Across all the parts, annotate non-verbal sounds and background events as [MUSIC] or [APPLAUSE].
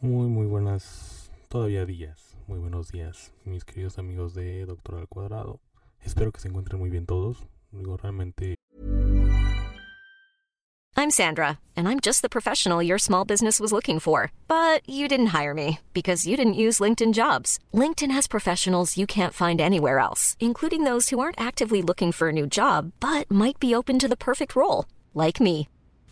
Muy, muy buenas, todavía días, muy buenos días, mis queridos amigos de Doctor al Cuadrado. Espero que se encuentren muy bien todos. Digo, realmente I'm Sandra, and I'm just the professional your small business was looking for. But you didn't hire me because you didn't use LinkedIn jobs. LinkedIn has professionals you can't find anywhere else, including those who aren't actively looking for a new job but might be open to the perfect role, like me.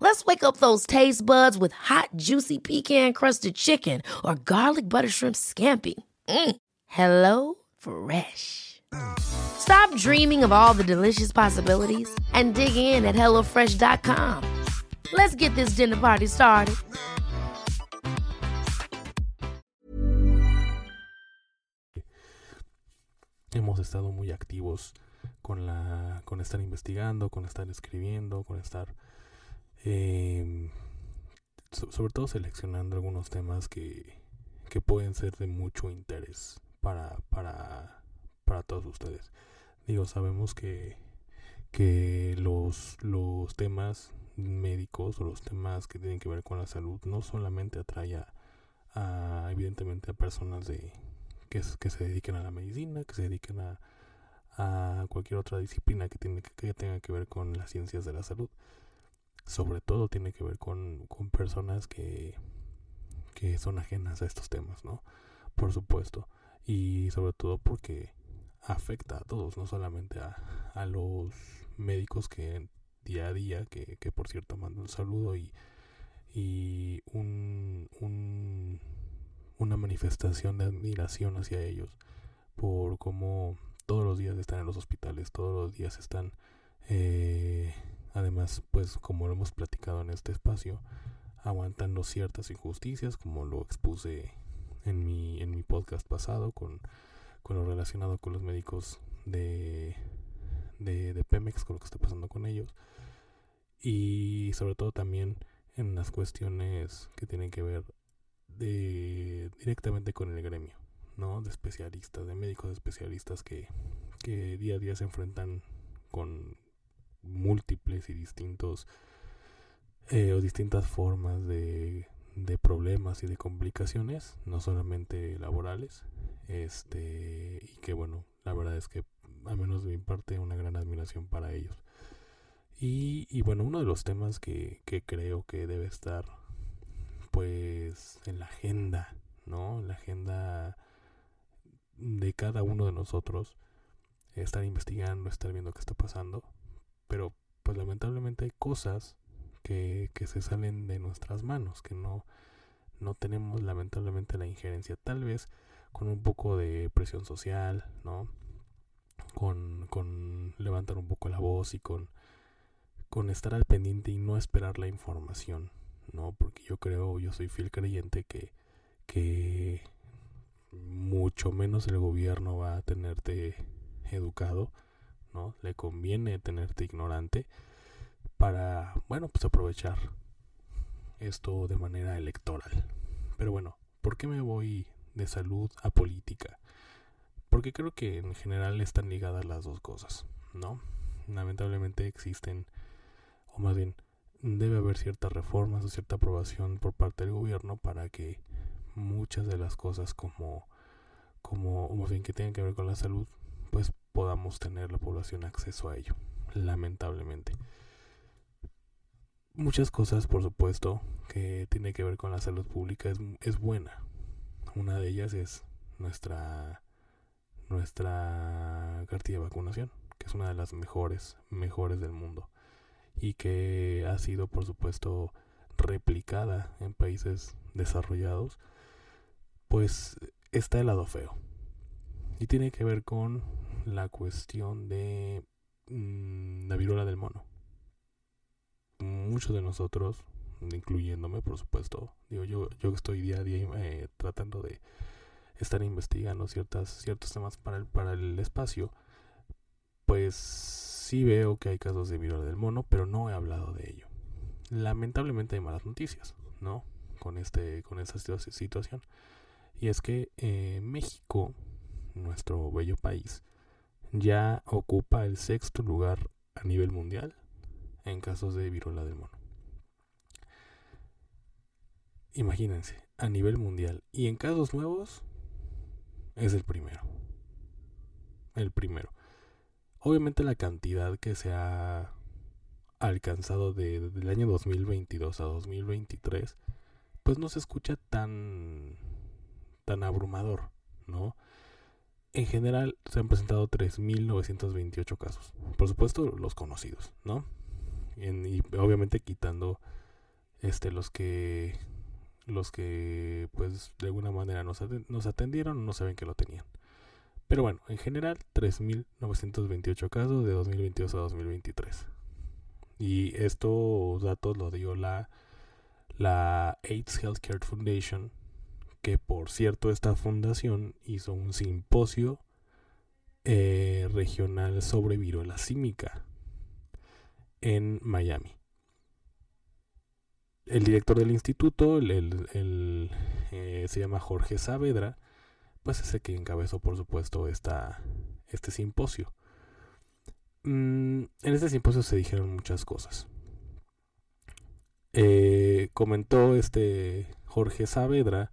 Let's wake up those taste buds with hot, juicy pecan-crusted chicken or garlic butter shrimp scampi. Mm. Hello Fresh. Stop dreaming of all the delicious possibilities and dig in at HelloFresh.com. Let's get this dinner party started. hemos estado muy activos con la con estar investigando, con estar escribiendo, con estar so- sobre todo seleccionando algunos temas que, que pueden ser de mucho interés para, para, para todos ustedes. Digo, sabemos que, que los, los temas médicos o los temas que tienen que ver con la salud no solamente atrae a, evidentemente a personas de que, que se dediquen a la medicina, que se dediquen a, a cualquier otra disciplina que, tiene, que tenga que ver con las ciencias de la salud. Sobre todo tiene que ver con, con personas que, que son ajenas a estos temas, ¿no? Por supuesto. Y sobre todo porque afecta a todos, no solamente a, a los médicos que día a día, que, que por cierto mando un saludo y, y un, un, una manifestación de admiración hacia ellos por cómo todos los días están en los hospitales, todos los días están, eh, además, pues como lo hemos platicado en este espacio, aguantando ciertas injusticias, como lo expuse en mi, en mi podcast pasado con, con lo relacionado con los médicos de, de, de Pemex, con lo que está pasando con ellos, y sobre todo también en las cuestiones que tienen que ver de, directamente con el gremio, ¿no? De especialistas, de médicos especialistas que, que día a día se enfrentan con múltiples y distintos eh, o distintas formas de, de problemas y de complicaciones, no solamente laborales, este y que bueno, la verdad es que a menos de mi parte una gran admiración para ellos. Y, y bueno, uno de los temas que, que creo que debe estar pues en la agenda, ¿no? En la agenda de cada uno de nosotros, estar investigando, estar viendo qué está pasando, pero pues lamentablemente hay cosas que, que se salen de nuestras manos, que no, no tenemos lamentablemente la injerencia, tal vez con un poco de presión social, ¿no? Con, con levantar un poco la voz y con, con estar al pendiente y no esperar la información, ¿no? Porque yo creo, yo soy fiel creyente que, que mucho menos el gobierno va a tenerte educado, ¿no? Le conviene tenerte ignorante para, bueno, pues aprovechar esto de manera electoral. Pero bueno, ¿por qué me voy de salud a política? Porque creo que en general están ligadas las dos cosas, ¿no? Lamentablemente existen, o más bien, debe haber ciertas reformas o cierta aprobación por parte del gobierno para que muchas de las cosas como, como, o más bien que tengan que ver con la salud, tener la población acceso a ello, lamentablemente. Muchas cosas, por supuesto, que tiene que ver con la salud pública es, es buena, Una de ellas es nuestra nuestra cartilla de vacunación, que es una de las mejores, mejores del mundo y que ha sido por supuesto replicada en países desarrollados, pues está el lado feo. Y tiene que ver con la cuestión de mm, la viruela del mono. Muchos de nosotros, incluyéndome por supuesto, digo yo, yo estoy día a día eh, tratando de estar investigando ciertas, ciertos temas para el, para el espacio, pues sí veo que hay casos de viruela del mono, pero no he hablado de ello. Lamentablemente hay malas noticias, ¿no? Con, este, con esta situación. Y es que eh, México, nuestro bello país, ya ocupa el sexto lugar a nivel mundial en casos de viruela del mono. Imagínense, a nivel mundial. Y en casos nuevos, es el primero. El primero. Obviamente la cantidad que se ha alcanzado de, del año 2022 a 2023, pues no se escucha tan, tan abrumador, ¿no? En general se han presentado 3.928 casos. Por supuesto los conocidos, ¿no? y obviamente quitando este los que los que pues de alguna manera nos, nos atendieron no saben que lo tenían. Pero bueno, en general 3.928 casos de 2022 a 2023. Y estos datos lo dio la, la AIDS Healthcare Foundation, que por cierto esta fundación hizo un simposio eh, regional sobre viruela símica en Miami el director del instituto, el, eh, se llama Jorge Saavedra, pues ese que encabezó, por supuesto, esta, este simposio. Mm, en este simposio se dijeron muchas cosas. Eh, comentó este Jorge Saavedra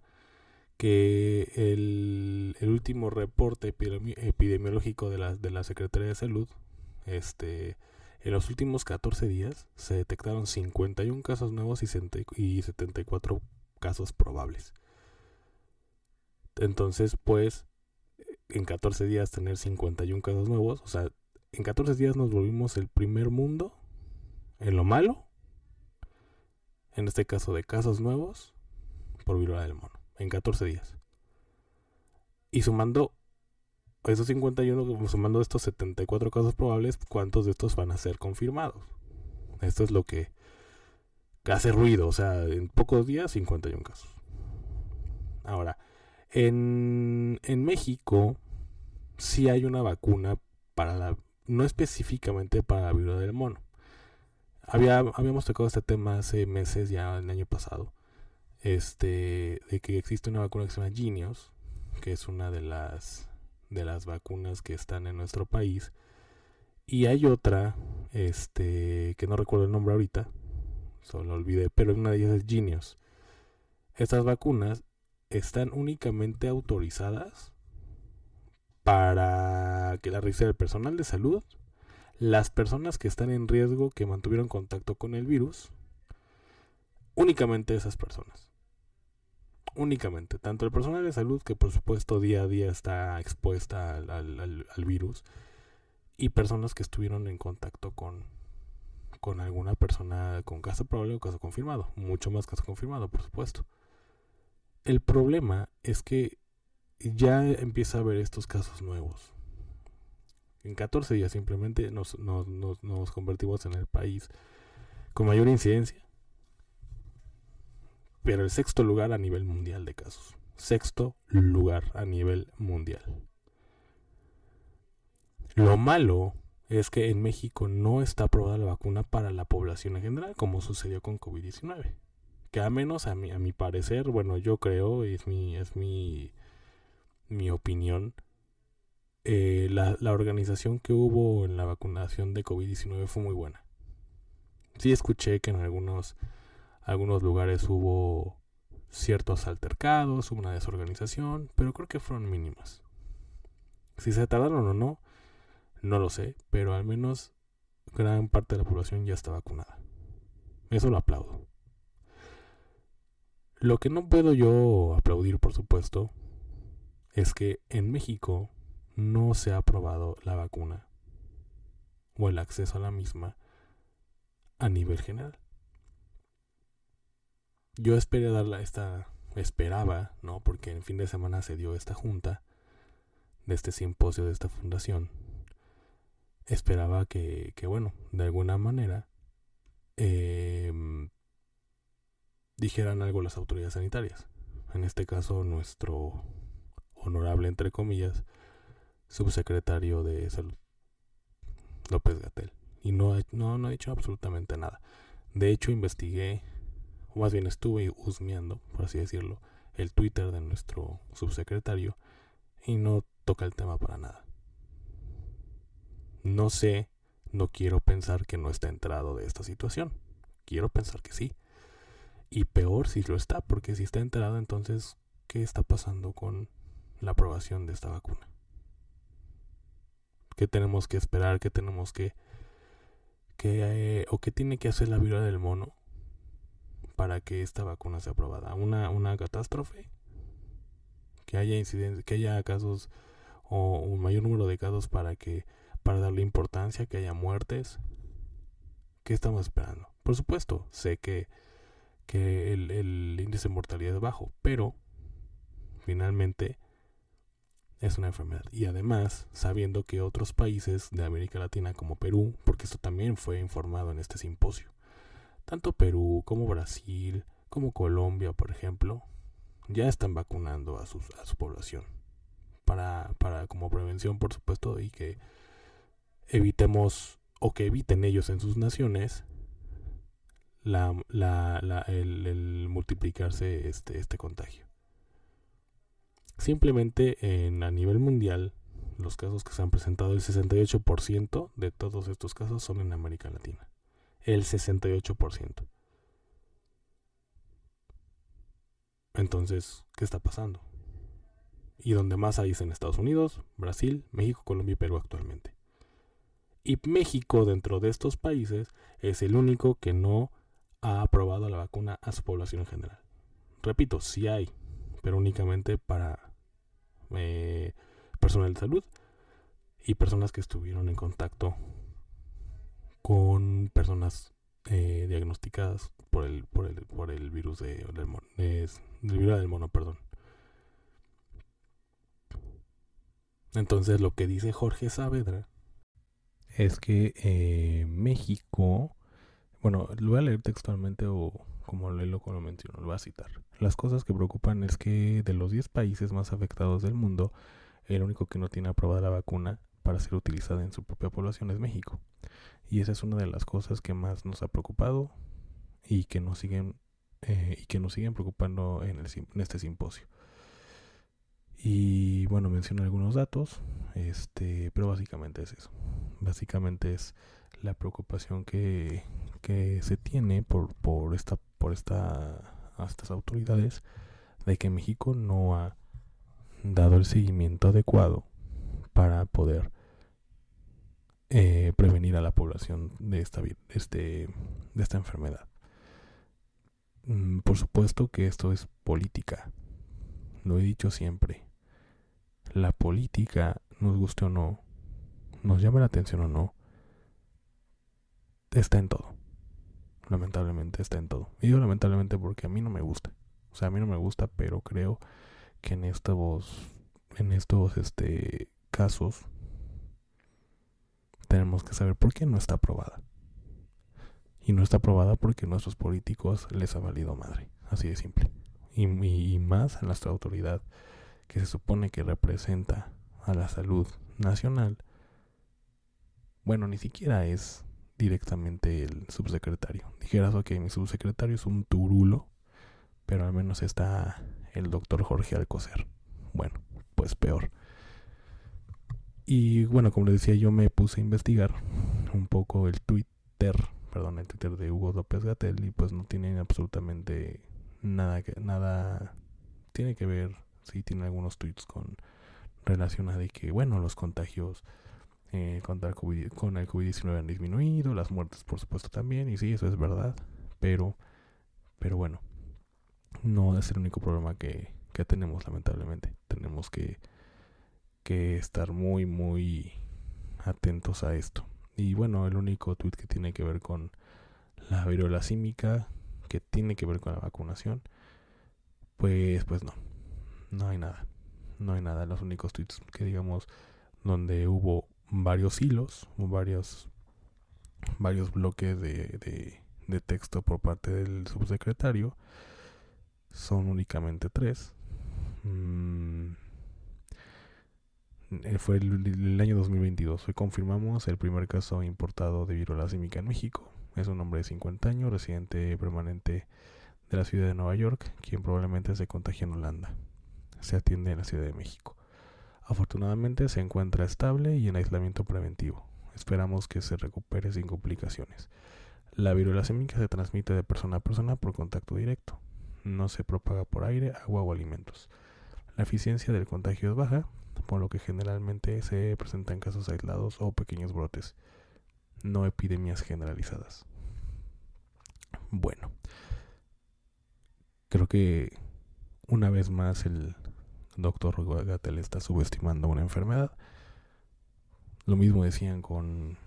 que el, el último reporte epidemiológico de la, de la Secretaría de Salud este, en los últimos 14 días se detectaron 51 casos nuevos y 74 casos probables. Entonces, pues, en 14 días tener 51 casos nuevos, o sea, en 14 días nos volvimos el primer mundo en lo malo, en este caso de casos nuevos, por viruela del mono, en 14 días. Y sumando esos 51, sumando estos 74 casos probables, ¿cuántos de estos van a ser confirmados? Esto es lo que hace ruido, o sea, en pocos días 51 casos. Ahora, en, en México sí hay una vacuna para la, no específicamente para la viruela del mono. Había, habíamos tocado este tema hace meses, ya el año pasado, este, de que existe una vacuna que se llama Genius, que es una de las de las vacunas que están en nuestro país. Y hay otra, este, que no recuerdo el nombre ahorita, solo olvidé, pero una de ellas es Genius. Estas vacunas están únicamente autorizadas para que la revise el personal de salud, las personas que están en riesgo que mantuvieron contacto con el virus, únicamente esas personas únicamente, tanto el personal de salud, que por supuesto día a día está expuesta al, virus, y personas que estuvieron en contacto con, con alguna persona con caso probable o caso confirmado, mucho más caso confirmado, por supuesto. El problema es que ya empieza a haber estos casos nuevos. En 14 días simplemente nos, nos, nos convertimos en el país con mayor incidencia pero el sexto lugar a nivel mundial de casos. Sexto lugar a nivel mundial. Lo malo es que en México no está aprobada la vacuna para la población en general, como sucedió con COVID-19. Que a menos a mi, a mi parecer, bueno, yo creo, es mi, es mi, mi opinión, eh, la, la organización que hubo en la vacunación de COVID-19 fue muy buena. Sí escuché que en algunos algunos lugares hubo ciertos altercados, una desorganización, pero creo que fueron mínimas. Si se tardaron o no, no lo sé, pero al menos gran parte de la población ya está vacunada. Eso lo aplaudo. Lo que no puedo yo aplaudir, por supuesto, es que en México no se ha aprobado la vacuna o el acceso a la misma a nivel general. Yo esperé darla esta esperaba, ¿no? Porque en fin de semana se dio esta junta de este simposio de esta fundación. Esperaba que, que bueno, de alguna manera em, dijeran algo las autoridades sanitarias. En este caso, nuestro honorable, entre comillas, subsecretario de salud, López Gatel. Y no, no, no ha dicho absolutamente nada. De hecho, investigué o más bien estuve husmeando, por así decirlo, el Twitter de nuestro subsecretario y no toca el tema para nada. No sé, no quiero pensar que no está enterado de esta situación. Quiero pensar que sí. Y peor si lo está, porque si está enterado, entonces, ¿qué está pasando con la aprobación de esta vacuna? ¿Qué tenemos que esperar? ¿Qué tenemos que... que eh, o qué tiene que hacer la viruela del mono para que esta vacuna sea aprobada. Una, una catástrofe, que haya incidentes, que haya casos o un mayor número de casos para que para darle importancia, que haya muertes. ¿Qué estamos esperando? Por supuesto, sé que, que el, el índice de mortalidad es bajo, pero finalmente es una enfermedad. Y además, sabiendo que otros países de América Latina como Perú, porque esto también fue informado en este simposio, tanto Perú como Brasil, como Colombia, por ejemplo, ya están vacunando a, sus, a su población. Para, para como prevención, por supuesto, y que evitemos o que eviten ellos en sus naciones la, la, la, el, multiplicarse este, este contagio. Simplemente en, a nivel mundial, los casos que se han presentado, el 68% de todos estos casos son en América Latina el 68%. Entonces, ¿qué está pasando? Y donde más hay es en Estados Unidos, Brasil, México, Colombia y Perú actualmente. Y México dentro de estos países es el único que no ha aprobado la vacuna a su población en general. Repito, sí hay, pero únicamente para eh, personal de salud y personas que estuvieron en contacto con personas eh, diagnosticadas por el, por el, por el virus de, del, mono, del mono, perdón. Entonces lo que dice Jorge Saavedra es que eh, México, bueno, lo voy a leer textualmente o como lo lo menciono, lo voy a citar. Las cosas que preocupan es que de los 10 países más afectados del mundo, el único que no tiene aprobada la vacuna para ser utilizada en su propia población es México. Y esa es una de las cosas que más nos ha preocupado y que nos siguen eh, y que nos siguen preocupando en, el, en este simposio. Y bueno, menciono algunos datos, este, pero básicamente es eso. Básicamente es la preocupación que, que se tiene por, por esta por esta estas autoridades de que México no ha dado el seguimiento adecuado para poder eh, prevenir a la población de esta, este, de esta enfermedad. Mm, por supuesto que esto es política. Lo he dicho siempre. La política, nos guste o no, nos llame la atención o no, está en todo. Lamentablemente está en todo. Y digo lamentablemente porque a mí no me gusta. O sea, a mí no me gusta, pero creo que en estos, en estos este, casos tenemos que saber por qué no está aprobada. Y no está aprobada porque nuestros políticos les ha valido madre. Así de simple. Y, más a nuestra autoridad que se supone que representa a la salud nacional. Bueno, ni siquiera es directamente el subsecretario. Dijeras, ok, mi subsecretario es un turulo, pero al menos está el doctor Jorge Alcocer. Bueno, pues peor. Y bueno, como les decía, yo me puse a investigar un poco el Twitter, perdón, el Twitter de Hugo López Gatel y pues no tiene absolutamente nada que nada tiene que ver, sí tiene algunos tweets con relación a que bueno, los contagios eh, contra el COVID, con el COVID-19 han disminuido, las muertes por supuesto también y sí, eso es verdad, pero pero bueno, no es el único problema que, que tenemos, lamentablemente. Tenemos que, que estar muy, muy atentos a esto. Y bueno, el único tweet que tiene que ver con la viruela símica, que tiene que ver con la vacunación, pues, pues no, no hay nada. No hay nada. Los únicos tweets que digamos donde hubo varios hilos, varios, varios bloques de, de, texto por parte del subsecretario, son únicamente tres. Mm, fue el, año 2022. Hoy confirmamos el primer caso importado de viruela símica en México. Es un hombre de 50 años, residente permanente de la ciudad de Nueva York, quien probablemente se contagia en Holanda. Se atiende en la Ciudad de México. Afortunadamente se encuentra estable y en aislamiento preventivo. Esperamos que se recupere sin complicaciones. La viruela símica se transmite de persona a persona por contacto directo. No se propaga por aire, agua o alimentos. La eficiencia del contagio es baja, por lo que generalmente se presentan casos aislados o pequeños brotes, no epidemias generalizadas. Bueno, creo que una vez más el doctor Gatel está subestimando una enfermedad. Lo mismo decían con,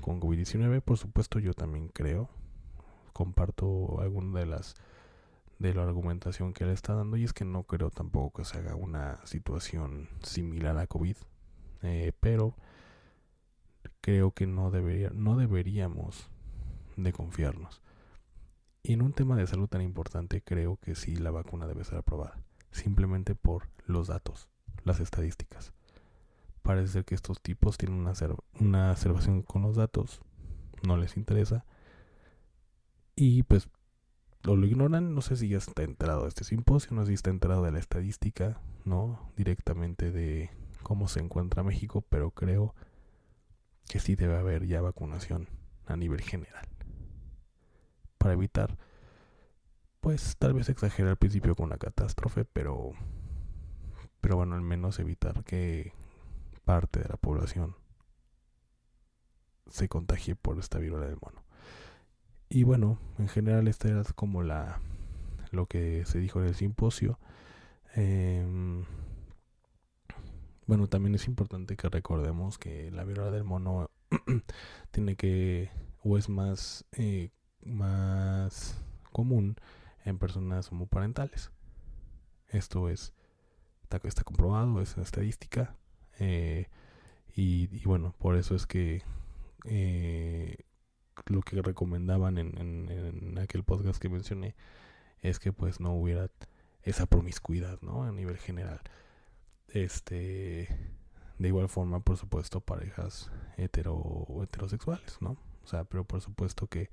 con COVID-19, por supuesto yo también creo, comparto alguna de las de la argumentación que él está dando y es que no creo tampoco que se haga una situación similar a COVID, eh, pero creo que no debería, no deberíamos de confiarnos. Y en un tema de salud tan importante creo que sí la vacuna debe ser aprobada, simplemente por los datos, las estadísticas. Parece ser que estos tipos tienen una, una observación con los datos, no les interesa. Y pues lo ignoran, no sé si ya está enterado de este simposio, no sé si está enterado de la estadística, ¿no? Directamente de cómo se encuentra México, pero creo que sí debe haber ya vacunación a nivel general. Para evitar, pues tal vez exagerar al principio con una catástrofe, pero, pero bueno, al menos evitar que parte de la población se contagie por esta viruela del mono. Y bueno, en general esta era como la lo que se dijo en el simposio. Em, bueno, también es importante que recordemos que la viruela del mono [CLEARS THROAT] tiene que o es más eh, más común en personas homoparentales. Esto es está, comprobado, es estadística eh, y, y, bueno, por eso es que eh, lo que recomendaban en, en, aquel podcast que mencioné es que pues no hubiera esa promiscuidad, ¿no? A nivel general. Este, de igual forma, por supuesto, parejas hetero, heterosexuales, ¿no? O sea, pero por supuesto que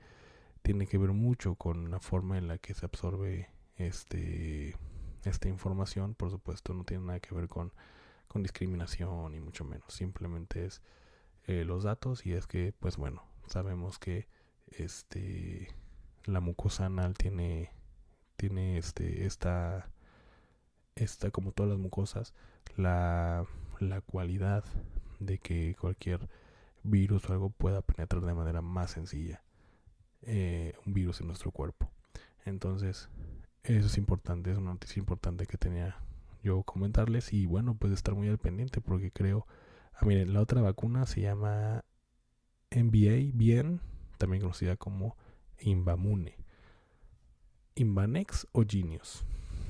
tiene que ver mucho con la forma en la que se absorbe este esta información, por supuesto, no tiene nada que ver con, con discriminación y mucho menos, simplemente es eh, los datos y es que, pues bueno, sabemos que este la mucosa anal tiene tiene este esta esta como todas las mucosas la, la cualidad de que cualquier virus o algo pueda penetrar de manera más sencilla eh, un virus en nuestro cuerpo. Entonces eso es importante es una noticia importante que tenía yo comentarles y bueno pues estar muy al pendiente porque creo ah, miren la otra vacuna se llama NBA bien, también conocida como Invamune. Invanex o Genius.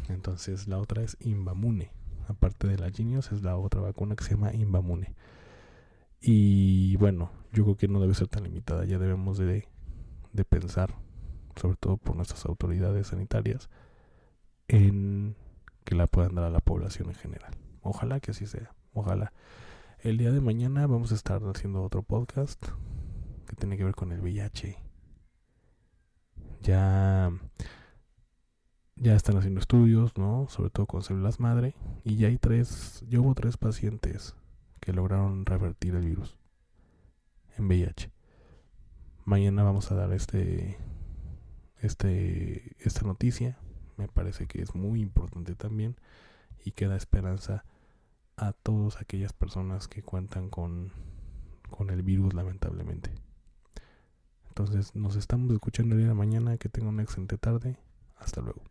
Entonces la otra es Invamune. Aparte de la Genius es la otra vacuna que se llama Invamune. Y bueno, yo creo que no debe ser tan limitada. Ya debemos de, de pensar, sobre todo por nuestras autoridades sanitarias, en que la puedan dar a la población en general. Ojalá que así sea. Ojalá. El día de mañana vamos a estar haciendo otro podcast que tiene que ver con el VIH. Ya, ya están haciendo estudios, ¿no? Sobre todo con células madre. Y ya hay tres, ya hubo tres pacientes que lograron revertir el virus en VIH. Mañana vamos a dar este, este, esta noticia. Me parece que es muy importante también y que da esperanza a todas aquellas personas que cuentan con, con el virus lamentablemente. Entonces nos estamos escuchando el día de mañana. Que tengan una excelente tarde. Hasta luego.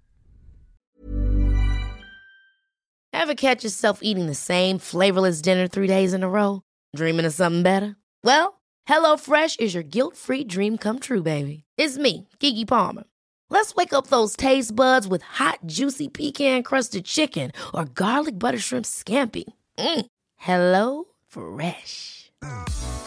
Ever catch yourself eating the same flavorless dinner three days in a row? Dreaming of something better? Well, HelloFresh is your guilt-free dream come true, baby. It's me, Kiki Palmer. Let's wake up those taste buds with hot, juicy pecan-crusted chicken or garlic butter shrimp scampi. Mm. Hello Fresh.